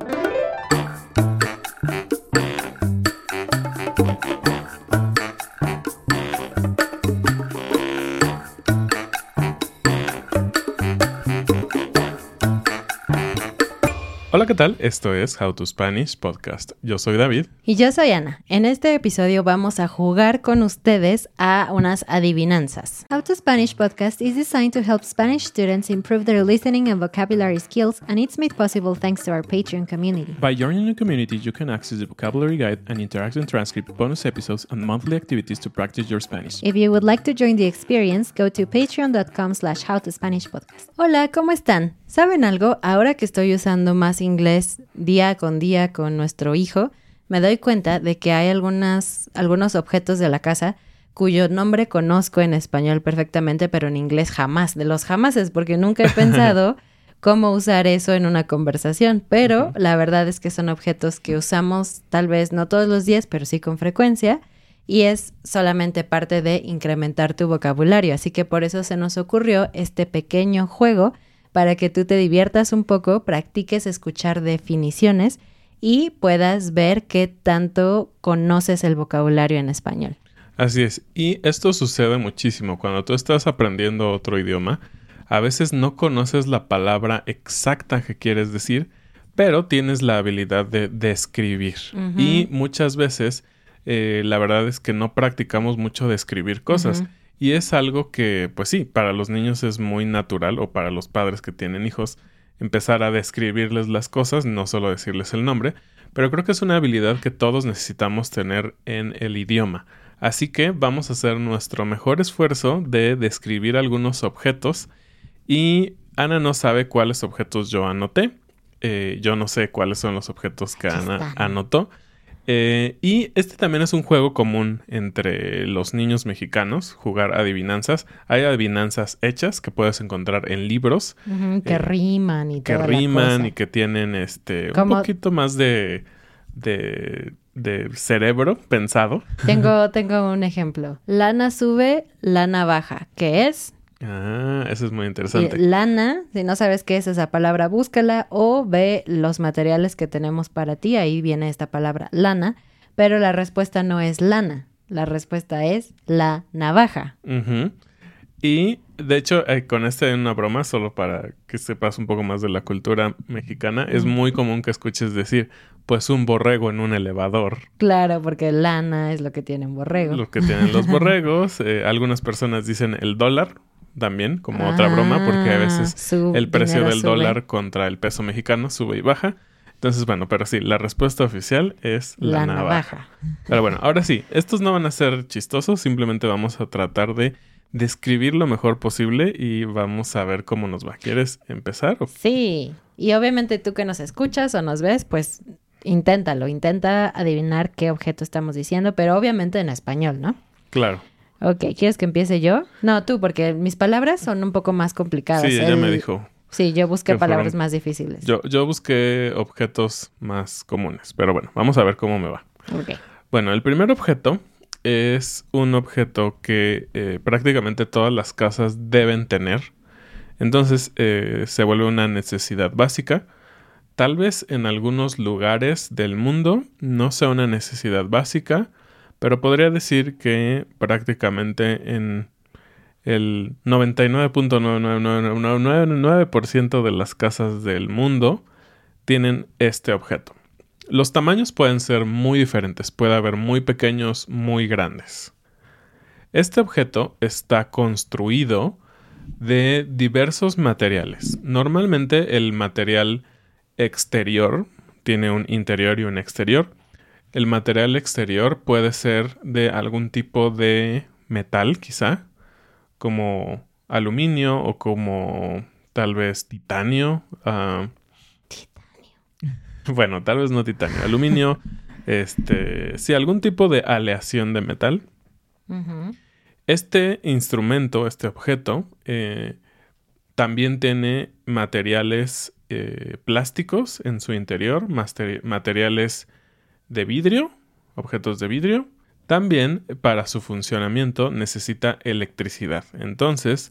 Hola, ¿qué tal? Esto es How to Spanish Podcast. Yo soy David. Y yo soy Ana. En este episodio vamos a jugar con ustedes a unas adivinanzas. How to Spanish Podcast is designed to help Spanish students improve their listening and vocabulary skills, and it's made possible thanks to our Patreon community. By joining the community, you can access the vocabulary guide and interactive transcript, bonus episodes, and monthly activities to practice your Spanish. If you would like to join the experience, go to patreon.com slash howtospanishpodcast. Hola, ¿cómo están? ¿Saben algo? Ahora que estoy usando más inglés día con día con nuestro hijo, me doy cuenta de que hay algunas, algunos objetos de la casa cuyo nombre conozco en español perfectamente, pero en inglés jamás, de los jamases, porque nunca he pensado cómo usar eso en una conversación, pero la verdad es que son objetos que usamos tal vez no todos los días, pero sí con frecuencia, y es solamente parte de incrementar tu vocabulario, así que por eso se nos ocurrió este pequeño juego para que tú te diviertas un poco, practiques escuchar definiciones y puedas ver qué tanto conoces el vocabulario en español. Así es, y esto sucede muchísimo cuando tú estás aprendiendo otro idioma. A veces no conoces la palabra exacta que quieres decir, pero tienes la habilidad de describir. Y muchas veces eh, la verdad es que no practicamos mucho describir cosas. Y es algo que, pues sí, para los niños es muy natural o para los padres que tienen hijos empezar a describirles las cosas, no solo decirles el nombre, pero creo que es una habilidad que todos necesitamos tener en el idioma. Así que vamos a hacer nuestro mejor esfuerzo de describir algunos objetos y Ana no sabe cuáles objetos yo anoté. Eh, yo no sé cuáles son los objetos que Ana anotó. Eh, y este también es un juego común entre los niños mexicanos, jugar adivinanzas. Hay adivinanzas hechas que puedes encontrar en libros. que riman y Que riman y que tienen este un poquito más de, de, de, cerebro pensado. Tengo, tengo un ejemplo. Lana sube, lana baja. ¿Qué es? Ah, eso es muy interesante. lana, si no sabes qué es esa palabra, búscala o ve los materiales que tenemos para ti. Ahí viene esta palabra, lana. Pero la respuesta no es lana. La respuesta es la navaja. Y de hecho, eh, con este una broma, solo para que sepas un poco más de la cultura mexicana, es muy común que escuches decir, pues un borrego en un elevador. Claro, porque lana es lo que tienen borregos. Lo que tienen los borregos. Eh, algunas personas dicen el dólar, también, como otra broma, porque a veces ah, el precio del dólar contra el peso mexicano sube y baja. Entonces, bueno, pero sí, la respuesta oficial es la, navaja. Pero bueno, ahora sí, estos no van a ser chistosos, simplemente vamos a tratar de describir lo mejor posible y vamos a ver cómo nos va. ¿Quieres empezar? Sí, y obviamente tú que nos escuchas o nos ves, pues inténtalo, intenta adivinar qué objeto estamos diciendo, pero obviamente en español, ¿no? Claro. Ok, ¿quieres que empiece yo? No, tú, porque mis palabras son un poco más complicadas. Sí, ella me dijo. Sí, yo busqué palabras más difíciles. Yo, yo busqué objetos más comunes, pero bueno, vamos a ver cómo me va. Ok. Bueno, el primer objeto es un objeto que eh, prácticamente todas las casas deben tener. Entonces eh, se vuelve una necesidad básica. Tal vez en algunos lugares del mundo no sea una necesidad básica, pero podría decir que prácticamente en el 99.99999% de las casas del mundo tienen este objeto. Los tamaños pueden ser muy diferentes, puede haber muy pequeños, muy grandes. Este objeto está construido de diversos materiales. Normalmente el material exterior tiene un interior y un exterior. El material exterior puede ser de algún tipo de metal, quizá, como aluminio o como tal vez titanio. Ah, titanio. Bueno, tal vez no titanio, aluminio. este, sí, algún tipo de aleación de metal. Este instrumento, este objeto, eh, también tiene materiales eh, plásticos en su interior, materiales de vidrio, objetos de vidrio. También para su funcionamiento necesita electricidad. Entonces,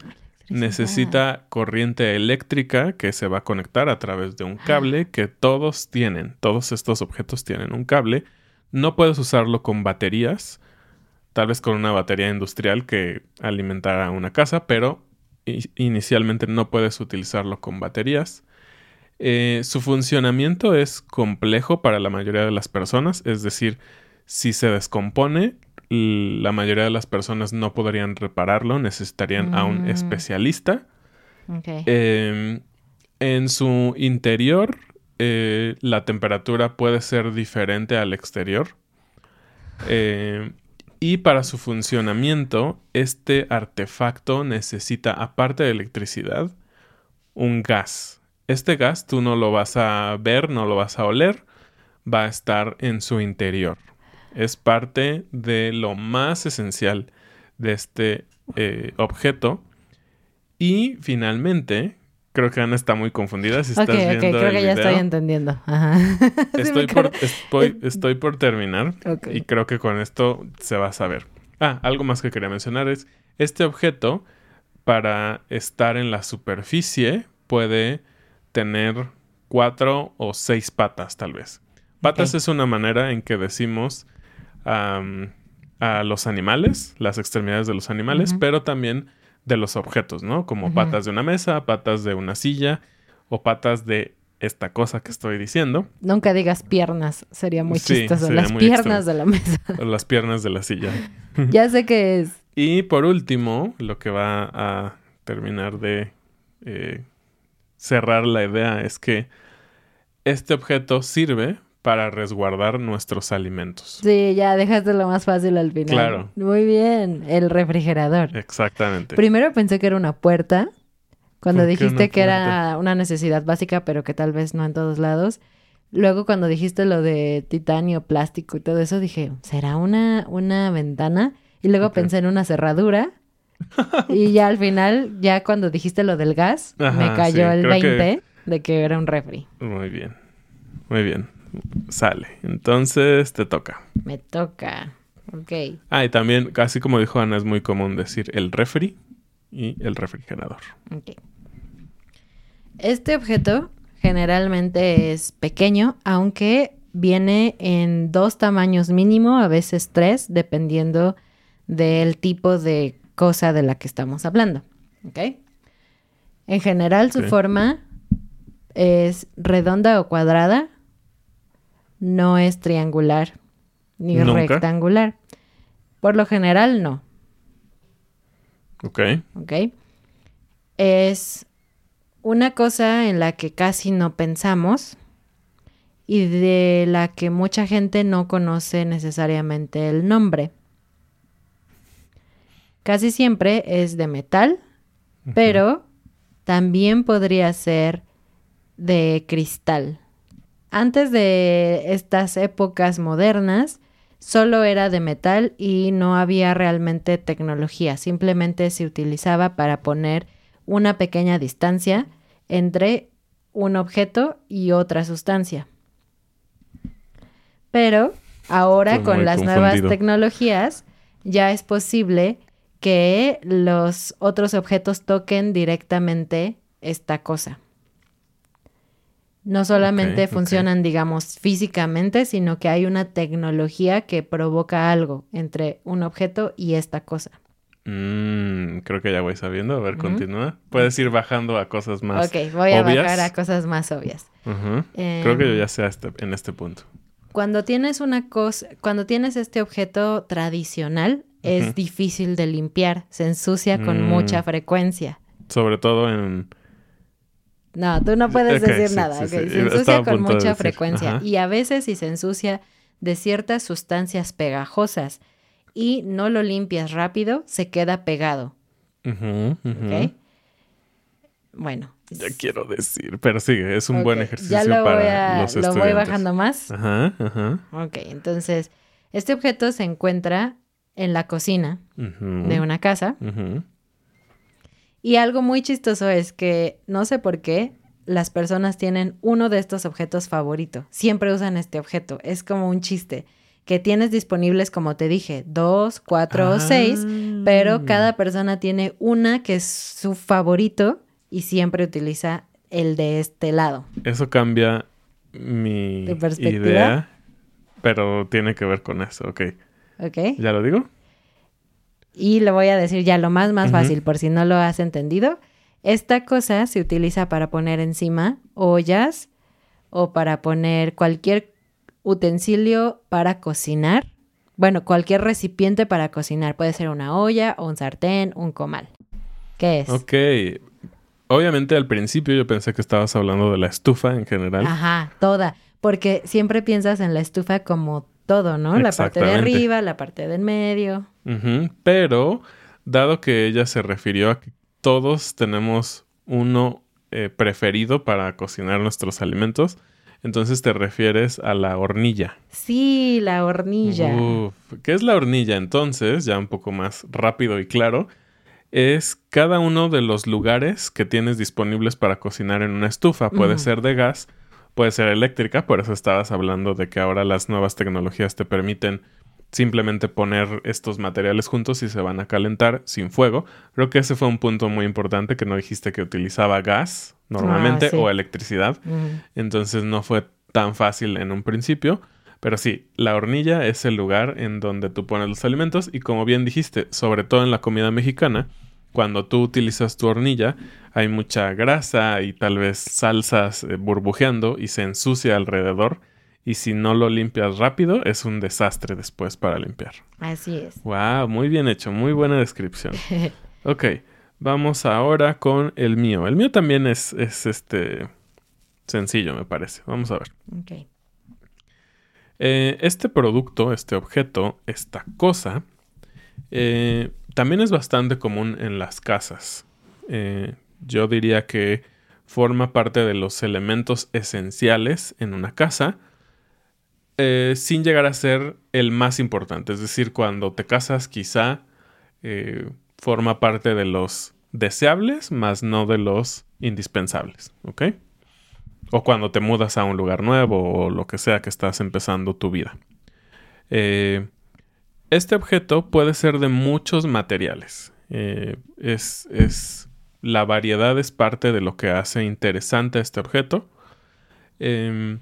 necesita corriente eléctrica que se va a conectar a través de un cable que todos tienen. Todos estos objetos tienen un cable. No puedes usarlo con baterías, tal vez con una batería industrial que alimentara una casa, pero inicialmente no puedes utilizarlo con baterías. Eh, su funcionamiento es complejo para la mayoría de las personas, es decir, si se descompone, la mayoría de las personas no podrían repararlo, necesitarían a un mm. especialista. Em, en su interior, eh, la temperatura puede ser diferente al exterior. Em, y para su funcionamiento, este artefacto necesita, aparte de electricidad, un gas. Este gas tú no lo vas a ver, no lo vas a oler, va a estar en su interior. Es parte de lo más esencial de este eh, objeto. Y finalmente, creo que Ana está muy confundida. Si estás viendo creo que ya estoy entendiendo. Estoy, por, estoy, por terminar y creo que con esto se va a saber. Ah, algo más que quería mencionar es, este objeto, para estar en la superficie, puede tener cuatro o seis patas, tal vez. Patas es una manera en que decimos a los animales, las extremidades de los animales, pero también de los objetos, ¿no? Como patas de una mesa, patas de una silla o patas de esta cosa que estoy diciendo. Nunca digas piernas, sería muy chistoso. las piernas de la mesa. O las piernas de la silla. ya sé qué es. Y por último, lo que va a terminar de eh, cerrar la idea es que este objeto sirve para resguardar nuestros alimentos. Sí, ya dejaste lo más fácil al final. Claro. Muy bien, el refrigerador. Exactamente. Primero pensé que era una puerta, cuando dijiste que era una necesidad básica, pero que tal vez no en todos lados. Luego cuando dijiste lo de titanio, plástico y todo eso, dije, ¿será una, una ventana? Y luego pensé en una cerradura. Y ya al final, ya cuando dijiste lo del gas, me cayó el 20 de que era un refri. Muy bien. Muy bien. Sale. Entonces te toca. Me toca. Ok. Ah, y también, casi como dijo Ana, es muy común decir el refri y el refrigerador. Ok. Este objeto generalmente es pequeño, aunque viene en dos tamaños mínimo, a veces tres, dependiendo del tipo de cosa de la que estamos hablando. ¿Ok? En general, su forma es redonda o cuadrada, no es triangular ni rectangular. Por lo general, no. Ok. Ok. Es una cosa en la que casi no pensamos y de la que mucha gente no conoce necesariamente el nombre. Casi siempre es de metal, pero también podría ser de cristal. Antes de estas épocas modernas, solo era de metal y no había realmente tecnología, simplemente se utilizaba para poner una pequeña distancia entre un objeto y otra sustancia. Pero ahora con las nuevas tecnologías ya es posible que los otros objetos toquen directamente esta cosa. No solamente funcionan, digamos, físicamente, sino que hay una tecnología que provoca algo entre un objeto y esta cosa. Mm, creo que ya voy sabiendo. A ver, continúa. Puedes ir bajando a cosas más Ok, voy a bajar a cosas más obvias. creo que yo ya sé en este punto. Cuando tienes una cosa, cuando tienes este objeto tradicional, es difícil de limpiar. Se ensucia con mm. mucha frecuencia. Sobre todo en no, tú no puedes decir nada. Se ensucia con mucha frecuencia y a veces si se ensucia de ciertas sustancias pegajosas y no lo limpias rápido, se queda pegado. Bueno. Ya quiero decir, pero sigue, es un buen ejercicio ya lo para los ¿Lo voy bajando más? Ajá, ajá. Ok, entonces, este objeto se encuentra en la cocina de una casa. Y algo muy chistoso es que no sé por qué las personas tienen uno de estos objetos favorito. Siempre usan este objeto. Es como un chiste que tienes disponibles, como te dije, dos, cuatro o seis, pero Ah. cada persona tiene una que es su favorito y siempre utiliza el de este lado. Eso cambia mi idea, pero tiene que ver con eso, ok. ¿Ok? ¿Ya lo digo? Y le voy a decir ya lo más, más fácil, por si no lo has entendido. Esta cosa se utiliza para poner encima ollas o para poner cualquier utensilio para cocinar. Bueno, cualquier recipiente para cocinar. Puede ser una olla o un sartén, un comal. ¿Qué es? Ok. Obviamente al principio yo pensé que estabas hablando de la estufa en general. Ajá, toda. Porque siempre piensas en la estufa como todo, ¿no? La parte de arriba, la parte del medio. Pero, dado que ella se refirió a que todos tenemos uno eh, preferido para cocinar nuestros alimentos, entonces te refieres a la hornilla. Sí, la hornilla. Uf, ¿Qué es la hornilla? Entonces, ya un poco más rápido y claro, es cada uno de los lugares que tienes disponibles para cocinar en una estufa. Puede ser de gas, puede ser eléctrica, por eso estabas hablando de que ahora las nuevas tecnologías te permiten simplemente poner estos materiales juntos y se van a calentar sin fuego. Creo que ese fue un punto muy importante que no dijiste que utilizaba gas normalmente Ah, sí. o electricidad. Entonces no fue tan fácil en un principio. Pero sí, la hornilla es el lugar en donde tú pones los alimentos y como bien dijiste, sobre todo en la comida mexicana, cuando tú utilizas tu hornilla hay mucha grasa y tal vez salsas eh, burbujeando y se ensucia alrededor y si no lo limpias rápido es un desastre después para limpiar. Así es. Wow, muy bien hecho, muy buena descripción. Ok, vamos ahora con el mío. El mío también es, es este sencillo, me parece. Vamos a ver. Ok. Eh, este producto, este objeto, esta cosa, eh, también es bastante común en las casas. Eh, yo diría que forma parte de los elementos esenciales en una casa, eh, sin llegar a ser el más importante. Es decir, cuando te casas quizá eh, forma parte de los deseables, más no de los indispensables. ¿Ok? O cuando te mudas a un lugar nuevo o lo que sea que estás empezando tu vida. Este objeto puede ser de muchos materiales. Eh, es, la variedad es parte de lo que hace interesante a este objeto. Em,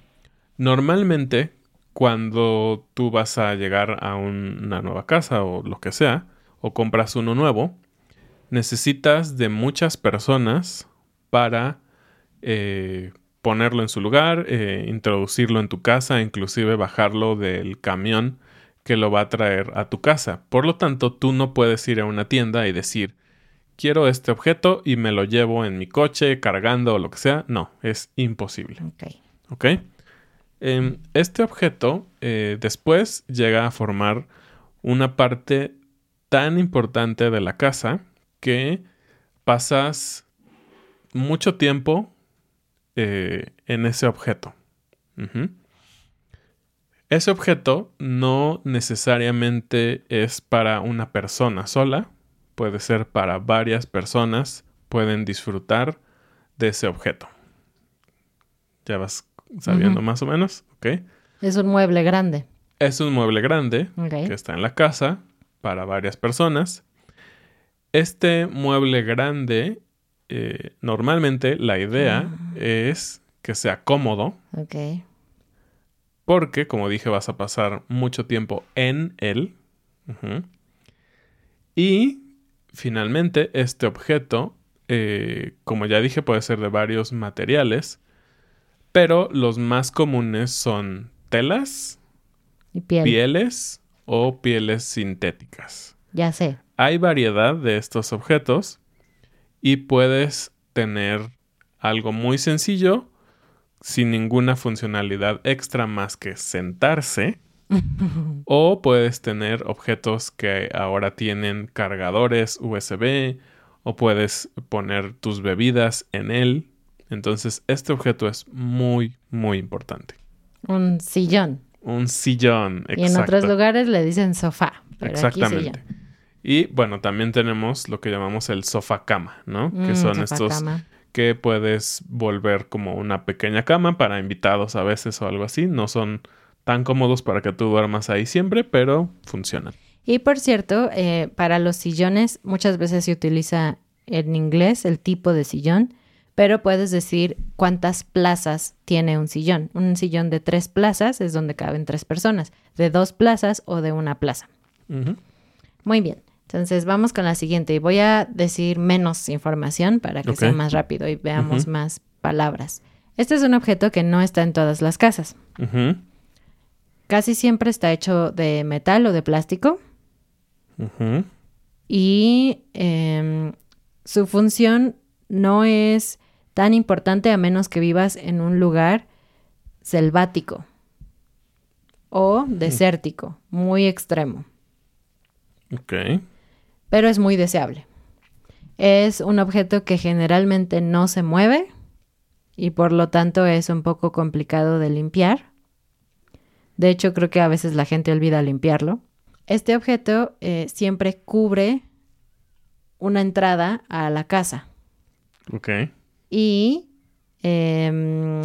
normalmente, cuando tú vas a llegar a un- una nueva casa o lo que sea, o compras uno nuevo, necesitas de muchas personas para eh, ponerlo en su lugar, eh, introducirlo en tu casa, inclusive bajarlo del camión que lo va a traer a tu casa. Por lo tanto, tú no puedes ir a una tienda y decir, quiero este objeto y me lo llevo en mi coche cargando o lo que sea. No, es imposible. Ok. ¿Ok? Em, este objeto eh, después llega a formar una parte tan importante de la casa que pasas mucho tiempo eh, en ese objeto. Ese objeto no necesariamente es para una persona sola, puede ser para varias personas, pueden disfrutar de ese objeto. Ya vas sabiendo más o menos, ¿ok? Es un mueble grande. Es un mueble grande que está en la casa para varias personas. Este mueble grande, eh, normalmente la idea Ah. es que sea cómodo, Ok. Porque, como dije, vas a pasar mucho tiempo en él. Y finalmente, este objeto, eh, como ya dije, puede ser de varios materiales, pero los más comunes son telas, Y piel. pieles o pieles sintéticas. Ya sé. Hay variedad de estos objetos y puedes tener algo muy sencillo sin ninguna funcionalidad extra más que sentarse o puedes tener objetos que ahora tienen cargadores USB o puedes poner tus bebidas en él. Entonces este objeto es muy muy importante. un sillón. Un sillón. Y en otros exacto. lugares le dicen sofá. Pero aquí Exactamente. sillón. Y bueno, también tenemos lo que llamamos el sofá cama, ¿no? que Mm, son sofá estos cama. Que puedes volver como una pequeña cama para invitados a veces o algo así. No son tan cómodos para que tú duermas ahí siempre, pero funcionan. Y por cierto, eh, para los sillones muchas veces se utiliza en inglés el tipo de sillón, pero puedes decir cuántas plazas tiene un sillón. Un sillón de tres plazas es donde caben tres personas, de dos plazas o de una plaza. Muy bien. Entonces vamos con la siguiente y voy a decir menos información para que sea más rápido y veamos más palabras. Este es un objeto que no está en todas las casas. Casi siempre está hecho de metal o de plástico y em, su función no es tan importante a menos que vivas en un lugar selvático o desértico, muy extremo. Ok. Pero es muy deseable. Es un objeto que generalmente no se mueve y por lo tanto es un poco complicado de limpiar. De hecho, creo que a veces la gente olvida limpiarlo. Este objeto eh, siempre cubre una entrada a la casa Ok. y em,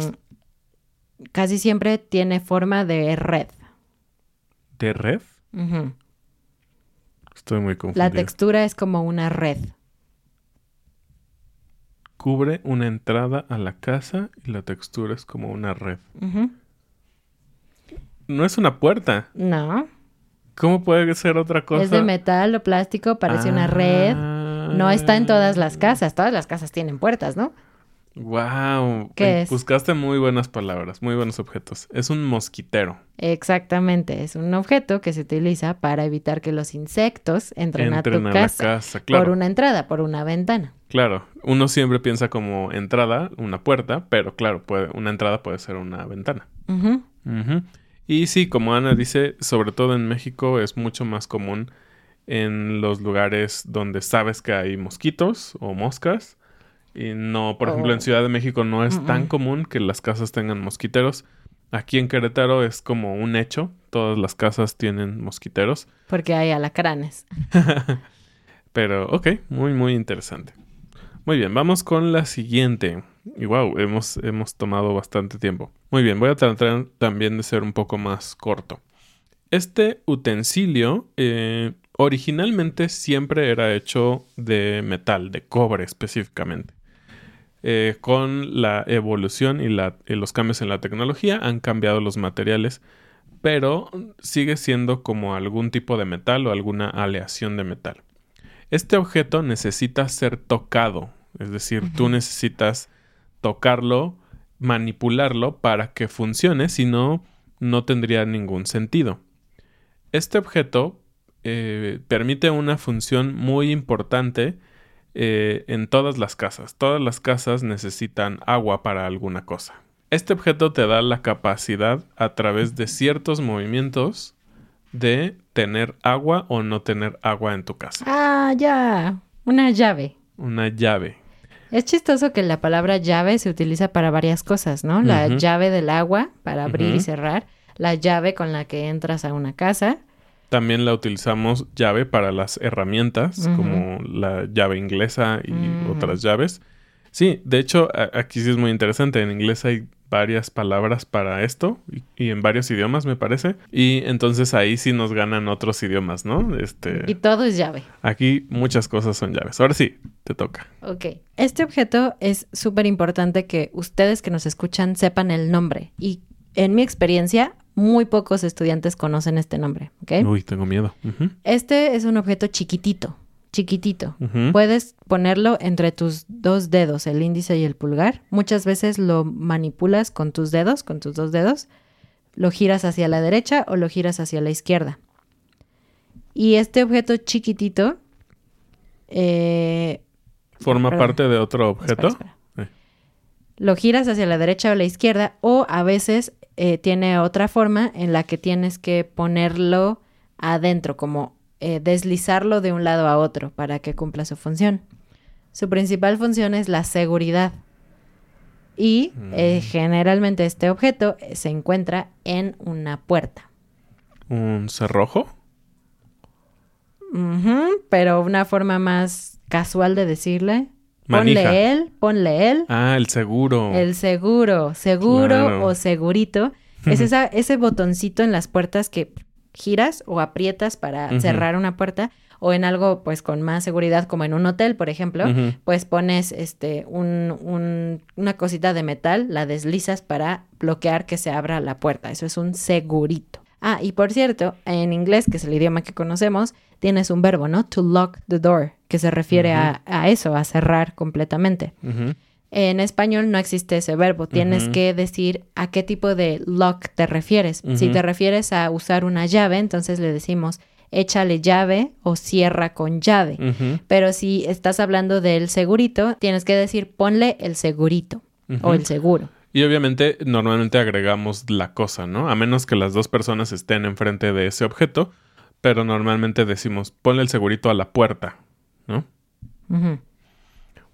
casi siempre tiene forma de red. ¿De red? Ujú. Estoy muy confundido. La textura es como una red. Cubre una entrada a la casa y la textura es como una red. No es una puerta. No, ¿Cómo puede ser otra cosa? Es de metal o plástico, parece una red. No está en todas las casas. Todas las casas tienen puertas, ¿no? Wow. ¿Qué es? Buscaste muy buenas palabras, muy buenos objetos. Es un mosquitero. Exactamente. Es un objeto que se utiliza para evitar que los insectos entren, a tu a casa, la casa, claro. por una entrada, por una ventana. Claro, uno siempre piensa como entrada, una puerta, pero claro, puede, una entrada puede ser una ventana. Y sí, como Ana dice, sobre todo en México es mucho más común en los lugares donde sabes que hay mosquitos o moscas. Y no, por ejemplo, Oh. en Ciudad de México no es tan común que las casas tengan mosquiteros. Aquí en Querétaro es como un hecho, todas las casas tienen mosquiteros. Porque hay alacranes. Pero, ok, muy, muy interesante. Muy bien, vamos con la siguiente. Y wow, hemos, hemos tomado bastante tiempo. Muy bien, voy a tratar también de ser un poco más corto. Este utensilio eh, originalmente siempre era hecho de metal, de cobre específicamente. Eh, con la evolución y, la- y los cambios en la tecnología han cambiado los materiales, pero sigue siendo como algún tipo de metal o alguna aleación de metal. Este objeto necesita ser tocado, es decir, tú necesitas tocarlo, manipularlo para que funcione, si no, no tendría ningún sentido. Este objeto eh, permite una función muy importante eh, en todas las casas. Todas las casas necesitan agua para alguna cosa. Este objeto te da la capacidad a través de ciertos movimientos de tener agua o no tener agua en tu casa. Ah, ya. Una llave. Una llave. Es chistoso que la palabra llave se utiliza para varias cosas, ¿no? La llave del agua para abrir y cerrar, la llave con la que entras a una casa. También la utilizamos llave para las herramientas, como la llave inglesa y Ujú. otras llaves. Sí, de hecho, aquí sí es muy interesante. En inglés hay varias palabras para esto y, y en varios idiomas, me parece. Y entonces ahí sí nos ganan otros idiomas, ¿no? Este, Y todo es llave. aquí muchas cosas son llaves. Ahora sí, te toca. Ok. Este objeto es súper importante que ustedes que nos escuchan sepan el nombre. Y en mi experiencia, muy pocos estudiantes conocen este nombre. ¿ok? Uy, tengo miedo. Este es un objeto chiquitito, chiquitito. Puedes ponerlo entre tus dos dedos, el índice y el pulgar. Muchas veces lo manipulas con tus dedos, con tus dos dedos. Lo giras hacia la derecha o lo giras hacia la izquierda. Y este objeto chiquitito eh, ¿Forma perdón. parte de otro objeto? Espera, espera. Eh. Lo giras hacia la derecha o la izquierda o a veces eh, tiene otra forma en la que tienes que ponerlo adentro, como eh, deslizarlo de un lado a otro para que cumpla su función. Su principal función es la seguridad. Y eh, Mm. generalmente este objeto se encuentra en una puerta. ¿Un cerrojo? Pero una forma más casual de decirle. Manija. Ponle él, ponle él. Ah, el seguro. El seguro, seguro Claro. o segurito. Es esa, ese botoncito en las puertas que giras o aprietas para cerrar una puerta o en algo pues con más seguridad como en un hotel, por ejemplo, pues pones este un, un- una cosita de metal, la deslizas para bloquear que se abra la puerta. Eso es un segurito. Ah, y por cierto, en inglés, que es el idioma que conocemos, tienes un verbo, ¿no? To lock the door, que se refiere a, a eso, a cerrar completamente. En español no existe ese verbo. Tienes que decir a qué tipo de lock te refieres. Si te refieres a usar una llave, entonces le decimos échale llave o cierra con llave. Pero si estás hablando del segurito, tienes que decir ponle el segurito o el seguro. Y obviamente normalmente agregamos la cosa, ¿no? A menos que las dos personas estén enfrente de ese objeto, pero normalmente decimos ponle el segurito a la puerta, ¿no? Ujú.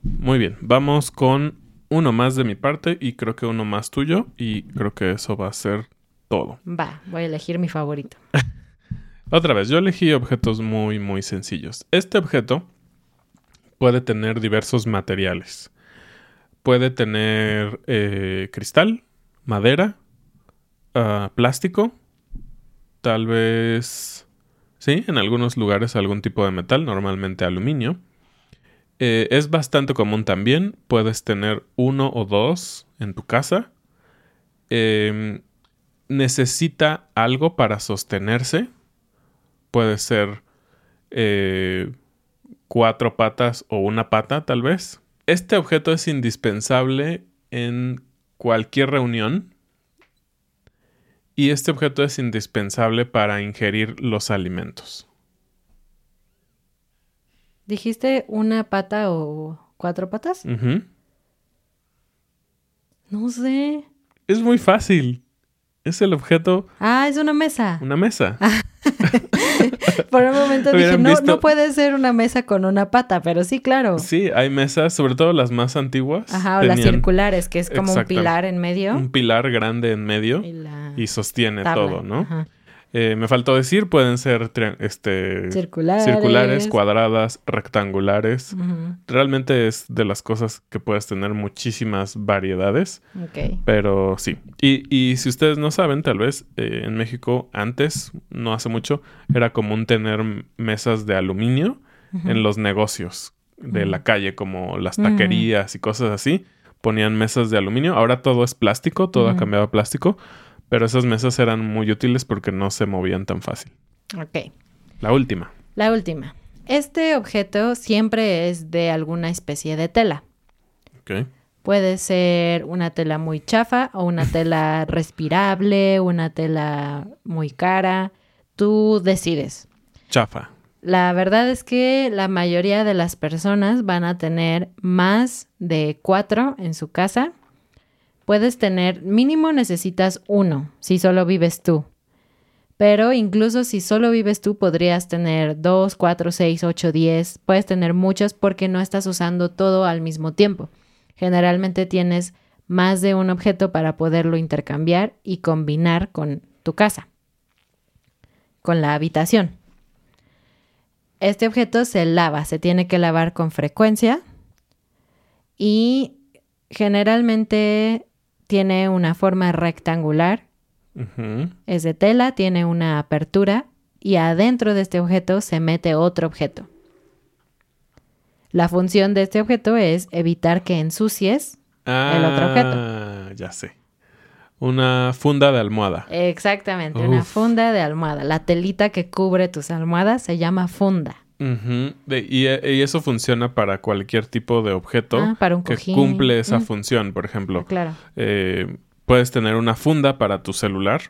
Muy bien, vamos con uno más de mi parte y creo que uno más tuyo y creo que eso va a ser todo. Va, voy a elegir mi favorito. Otra vez, yo elegí objetos muy, muy sencillos. Este objeto puede tener diversos materiales. Puede tener eh, cristal, madera, ah, plástico, tal vez, sí, en algunos lugares algún tipo de metal, normalmente aluminio. Eh, es bastante común también, puedes tener uno o dos en tu casa. Em, necesita algo para sostenerse puede ser eh, cuatro patas o una pata, tal vez. Este objeto es indispensable en cualquier reunión y este objeto es indispensable para ingerir los alimentos. ¿Dijiste una pata o cuatro patas? No sé. Es muy fácil. Es el objeto, Ah, es una mesa. una mesa. Por un momento dije, no, visto- no puede ser una mesa con una pata, pero sí, claro. Sí, hay mesas, sobre todo las más antiguas. Ajá, o las tenían circulares, que es como un pilar en medio. Un pilar grande en medio Y la y sostiene tabla. todo, ¿no? Ajá. Eh, me faltó decir, pueden ser este, Circulares. circulares, cuadradas, rectangulares. Realmente es de las cosas que puedes tener muchísimas variedades, Ok. pero sí. Y, y si ustedes no saben, tal vez eh, en México antes, no hace mucho, era común tener mesas de aluminio en los negocios de la calle, como las taquerías y cosas así. Ponían mesas de aluminio. Ahora todo es plástico, todo ha cambiado a plástico. Pero esas mesas eran muy útiles porque no se movían tan fácil. Ok. La última. La última. Este objeto siempre es de alguna especie de tela. Ok. Puede ser una tela muy chafa o una tela respirable, una tela muy cara. Tú decides. Chafa. La verdad es que la mayoría de las personas van a tener más de cuatro en su casa. Puedes tener, mínimo necesitas uno si solo vives tú. Pero incluso si solo vives tú, podrías tener dos, cuatro, seis, ocho, diez. Puedes tener muchos porque no estás usando todo al mismo tiempo. Generalmente tienes más de un objeto para poderlo intercambiar y combinar con tu casa, con la habitación. Este objeto se lava, se tiene que lavar con frecuencia y generalmente tiene una forma rectangular, es de tela, tiene una apertura y adentro de este objeto se mete otro objeto. La función de este objeto es evitar que ensucies. El otro objeto. Ah, Ya sé. Una funda de almohada. Exactamente, una funda de almohada. La telita que cubre tus almohadas se llama funda. De- y, y eso funciona para cualquier tipo de objeto Ah, para un que cojín. cumple esa Mm. función. Por ejemplo, Claro. eh, puedes tener una funda para tu celular.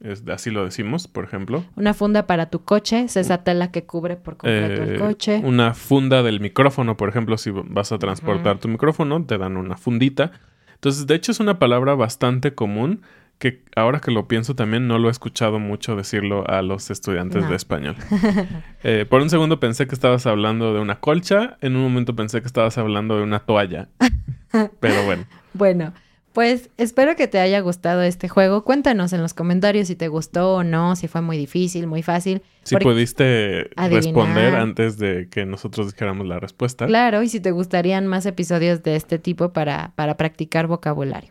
Es, así lo decimos, por ejemplo. Una funda para tu coche, es esa tela que cubre por completo el Eh, coche. Una funda del micrófono, por ejemplo, si vas a transportar tu micrófono, te dan una fundita. Entonces, de hecho, es una palabra bastante común que ahora que lo pienso también no lo he escuchado mucho decirlo a los estudiantes No. de español. Eh, por un segundo pensé que estabas hablando de una colcha, en un momento pensé que estabas hablando de una toalla. Pero bueno, Bueno, pues espero que te haya gustado este juego. Cuéntanos en los comentarios si te gustó o no, si fue muy difícil, muy fácil. si Porque- pudiste Adivinar. responder antes de que nosotros dijéramos la respuesta. Claro, y si te gustarían más episodios de este tipo para, para practicar vocabulario.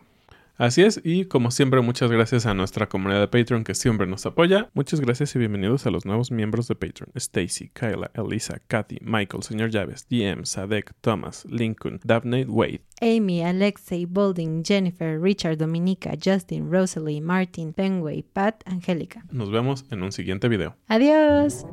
Así es, y como siempre, muchas gracias a nuestra comunidad de Patreon que siempre nos apoya. Muchas gracias y bienvenidos a los nuevos miembros de Patreon. Stacy, Kyla, Elisa, Kathy, Michael, Señor Llaves, DM, Sadek, Thomas, Lincoln, Daphne, Wade, Amy, Alexei, Bolding, Jennifer, Richard, Dominica, Justin, Rosalie, Martin, Penway, Pat, Angélica. Nos vemos en un siguiente video. Adiós.